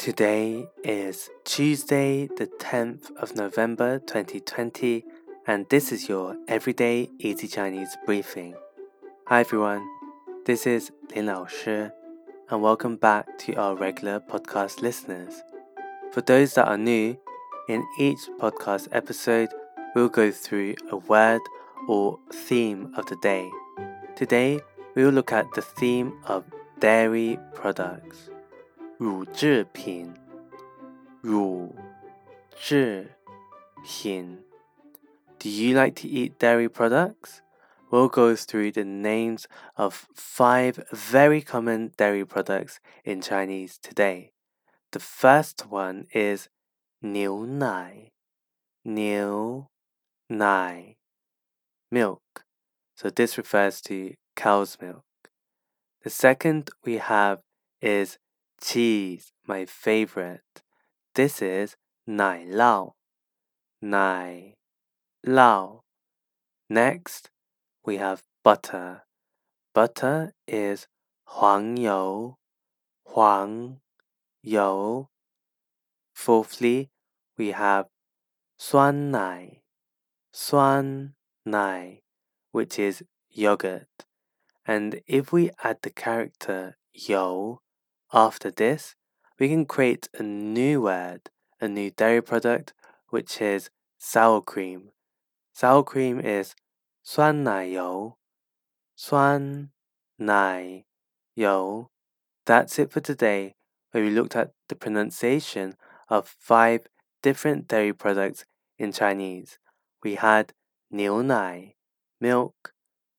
Today is Tuesday, the 10th of November 2020, and this is your Everyday Easy Chinese briefing. Hi everyone, this is Lin Lao Shi, and welcome back to our regular podcast listeners. For those that are new, in each podcast episode, we'll go through a word or theme of the day. Today, we will look at the theme of dairy products. 乳制品，乳制品。Do you like to eat dairy products? We'll go through the names of five very common dairy products in Chinese today. The first one is 牛奶,牛奶 milk. So this refers to cow's milk. The second we have is cheese, my favorite. This is nai lao. Nai lao. Next, we have butter. Butter is huang you. Huang you. Fourthly, we have suan nai. Suan nai, which is yogurt. And if we add the character yo after this, we can create a new word, a new dairy product, which is sour cream. Sour cream is 酸奶油,酸奶油. That's it for today, where we looked at the pronunciation of five different dairy products in Chinese. We had 牛奶, milk,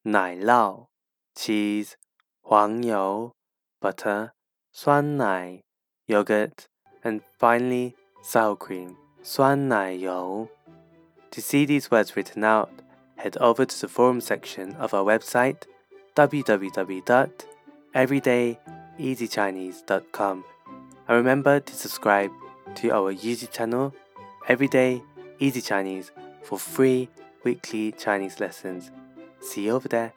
奶酪, cheese, 黄油, butter, 酸奶 yogurt, and finally sour cream 酸奶油. To see these words written out, head over to the forum section of our website www.everydayeasychinese.com and remember to subscribe to our YouTube channel Everyday Easy Chinese for free weekly Chinese lessons. See you over there.